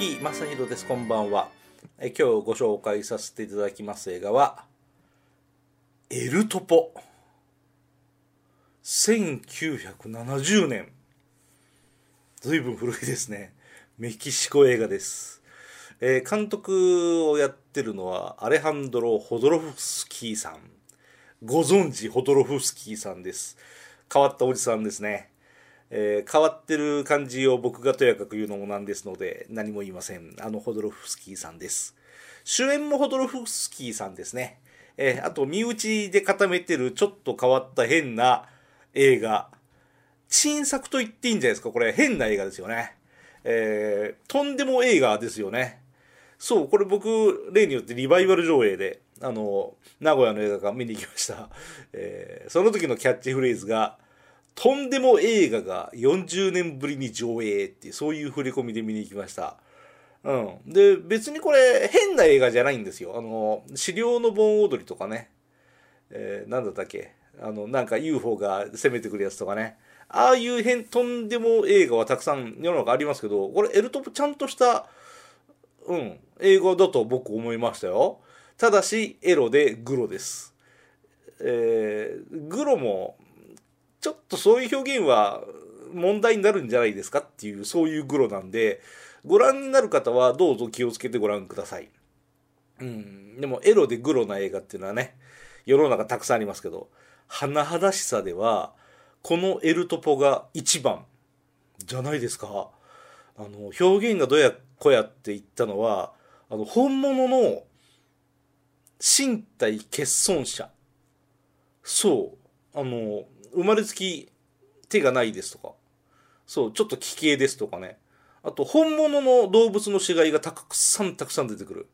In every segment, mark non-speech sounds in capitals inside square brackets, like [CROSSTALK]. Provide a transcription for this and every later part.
木正弘です。こんばんは。え今日ご紹介させていただきます映画はエルトポ。1970年。随分古いですね。メキシコ映画です、えー監督をやってるのはアレハンドロ・ホドロフスキーさん。ご存知ホドロフスキーさんです。変わったおじさんですね。えー変わってる感じを僕がとやかく言うのもなんですので何も言いません。あのホドロフスキーさんです。主演もホドロフスキーさんですね、えーあと身内で固めてるちょっと変わった変な映画。新作と言っていいんじゃないですか？これ変な映画ですよね。えーとんでも映画ですよね。そう、これ僕、例によってリバイバル上映で、あの、名古屋の映画館見に行きました。えーその時のキャッチフレーズが、とんでも映画が40年ぶりに上映っていう、そういう振り込みで見に行きました。うん。で、別にこれ、変な映画じゃないんですよ。あの、資料の盆踊りとかね。えーなんだったっけあの、なんか UFO が攻めてくるやつとかね。ああいう変、とんでも映画はたくさん世の中ありますけど、これエルトプちゃんとした、うん、英語だと僕思いましたよ。ただし、エロでグロです。えーグロも、ちょっとそういう表現は問題になるんじゃないですかっていう、そういうグロなんで、ご覧になる方はどうぞ気をつけてご覧ください。うん、でもエロでグロな映画っていうのはね、世の中たくさんありますけど、甚だしさでは、このエルトポが一番じゃないですか。あの、表現がどやこやって言ったのは、あの、本物の身体欠損者。そう。あの、生まれつき手がないですとか。そう、ちょっと奇形ですとかね。あと、本物の動物の死骸がたくさんたくさん出てくる。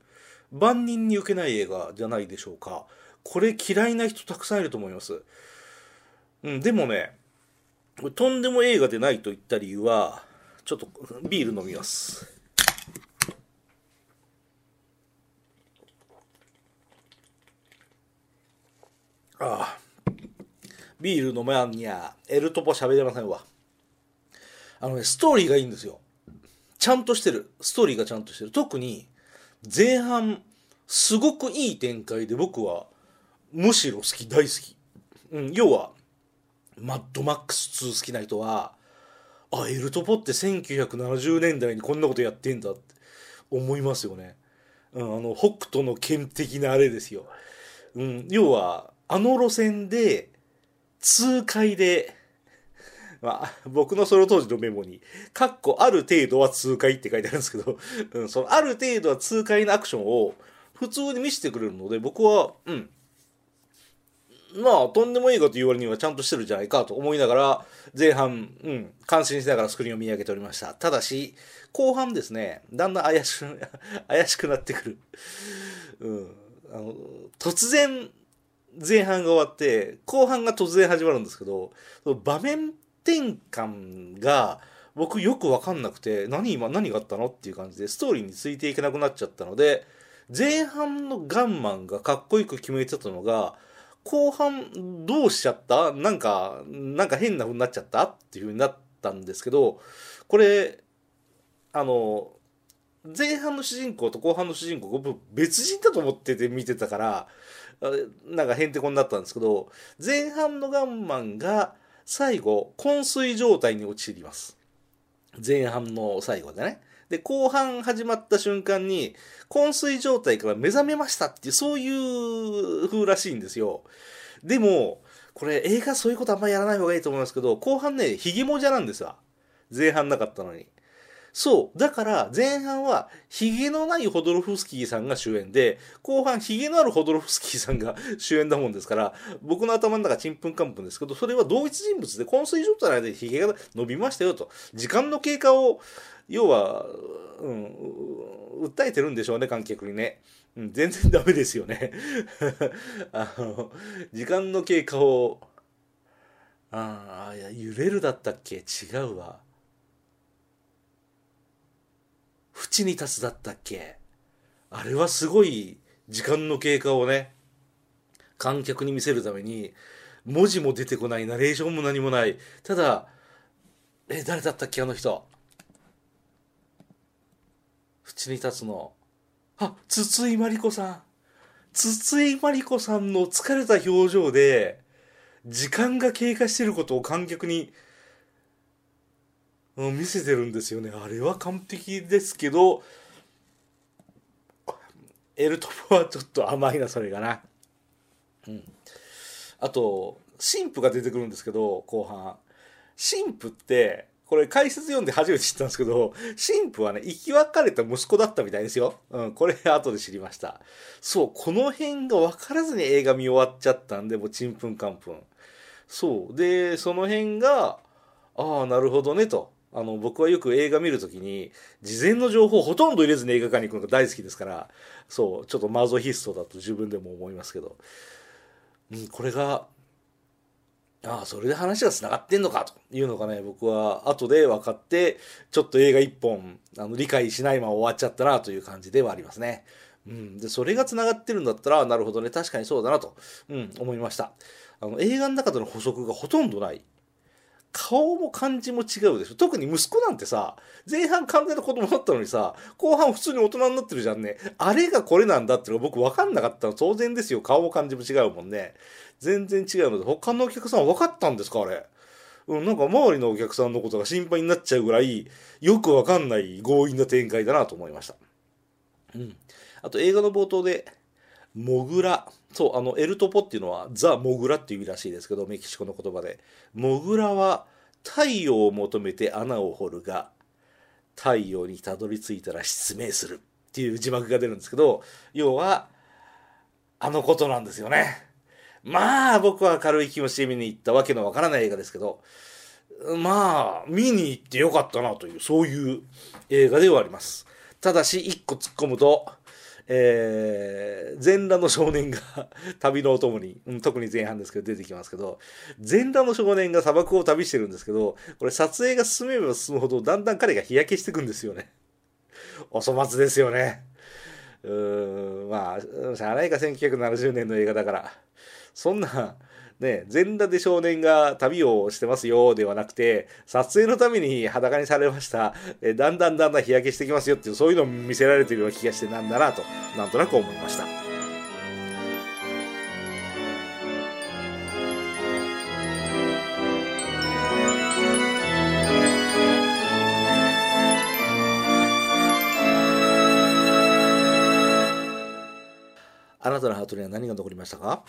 万人に受けない映画じゃないでしょうか。これ嫌いな人たくさんいると思います。うん、でもね、とんでも映画でないと言った理由は、ちょっとビール飲みます。ああ、ビール飲まんにゃ、エルトポ喋れませんわ。あのね、ストーリーがいいんですよ。ちゃんとしてる。ストーリーがちゃんとしてる。特に、前半、すごくいい展開で僕は、むしろ好き、大好き。うん、要は、マッドマックス2好きな人は、あ、エルトポって1970年代にこんなことやってんだって思いますよね。うん、あの、北斗の剣的なあれですよ。うん、要は、あの路線で、痛快で、まあ、僕のその当時のメモに、かっこある程度は痛快って書いてあるんですけど、うん、そのある程度は痛快なアクションを普通に見せてくれるので、僕は、うん、まあ、とんでもいいこと言う割にはちゃんとしてるじゃないかと思いながら、前半、うん、感心しながらスクリーンを見上げておりました。ただし、後半ですね、だんだん怪しく、[LAUGHS] 怪しくなってくる。うん。あの、突然、前半が終わって、後半が突然始まるんですけど、場面転換が、僕よくわかんなくて、何今、何があったのっていう感じで、ストーリーについていけなくなっちゃったので、前半のガンマンがかっこよく決めてたのが、後半どうしちゃった？なんか、なんか変な風になっちゃった？っていう風になったんですけど、これ、あの、前半の主人公と後半の主人公、別人だと思ってて見てたから、なんかへんてこになったんですけど、前半のガンマンが最後、昏睡状態に陥ります。前半の最後でね。で、後半始まった瞬間に、昏睡状態から目覚めましたっていう、そういう風らしいんですよ。でも、これ映画そういうことあんまやらない方がいいと思いますけど、後半ね、ヒゲもじゃなんですわ。前半なかったのに。そう。だから、前半は、ヒゲのないホドロフスキーさんが主演で、後半、ヒゲのあるホドロフスキーさんが [LAUGHS] 主演だもんですから、僕の頭の中ちんぷんかんぷんですけど、それは同一人物で、昏睡状態でヒゲが伸びましたよと。時間の経過を、要は、うん、訴えてるんでしょうね、観客にね。うん、全然ダメですよね。[LAUGHS] あの、時間の経過を、ああ、いや、揺れるだったっけ？違うわ。縁に立つだったっけ？あれはすごい時間の経過をね、観客に見せるために、文字も出てこない、ナレーションも何もない。ただ、え、誰だったっけあの人？縁に立つのあ筒井真理子さん筒井真理子さんの疲れた表情で時間が経過してることを観客にうん見せてるんですよねあれは完璧ですけどエルトポはちょっと甘いなそれがなうんあと神父が出てくるんですけど後半神父ってこれ解説読んで初めて知ったんですけど、神父はね、生き別れた息子だったみたいですよ。うん、これ後で知りました。そう、この辺が分からずに映画見終わっちゃったんで、もうちんぷんかんぷん。そう。で、その辺が、ああ、なるほどね、と。あの、僕はよく映画見るときに、事前の情報ほとんど入れずに映画館に行くのが大好きですから、そう、ちょっとマゾヒストだと自分でも思いますけど、うん、これが、ああ、それで話が繋がってんのかというのがね、僕は後で分かって、ちょっと映画一本、あの、理解しないまま終わっちゃったなという感じではありますね。うん。で、それが繋がってるんだったら、なるほどね、確かにそうだなと、うん、思いました。あの、映画の中での補足がほとんどない。顔も感じも違うでしょ。特に息子なんてさ、前半完全な子供だったのにさ、後半普通に大人になってるじゃんね。あれがこれなんだってのが僕分かんなかったの当然ですよ。顔も感じも違うもんね。全然違うので、他のお客さん分かったんですか？あれ。うん、なんか周りのお客さんのことが心配になっちゃうぐらい、よくわかんない強引な展開だなと思いました。うん。あと映画の冒頭で、モグラ。そう、あの、エルトポっていうのはザ・モグラっていう意味らしいですけど、メキシコの言葉で。モグラは太陽を求めて穴を掘るが、太陽にたどり着いたら失明するっていう字幕が出るんですけど、要は、あのことなんですよね。まあ僕は軽い気持ちで見に行ったわけのわからない映画ですけど、まあ見に行ってよかったなという、そういう映画ではあります。ただし一個突っ込むと、えー、全裸の少年が [LAUGHS] 旅のお供に、うん、特に前半ですけど出てきますけど、全裸の少年が砂漠を旅してるんですけど、これ撮影が進めば進むほどだんだん彼が日焼けしてくんですよね。[LAUGHS] お粗末ですよね。うーん、まあ、しゃあないか1970年の映画だから。そんな、ね、全裸で少年が旅をしてますよではなくて、撮影のために裸にされました、えだんだんだんだん日焼けしてきますよっていう、そういうのを見せられてるような気がしてなんだなと、なんとなく思いました。あなたのハートには何が残りましたか？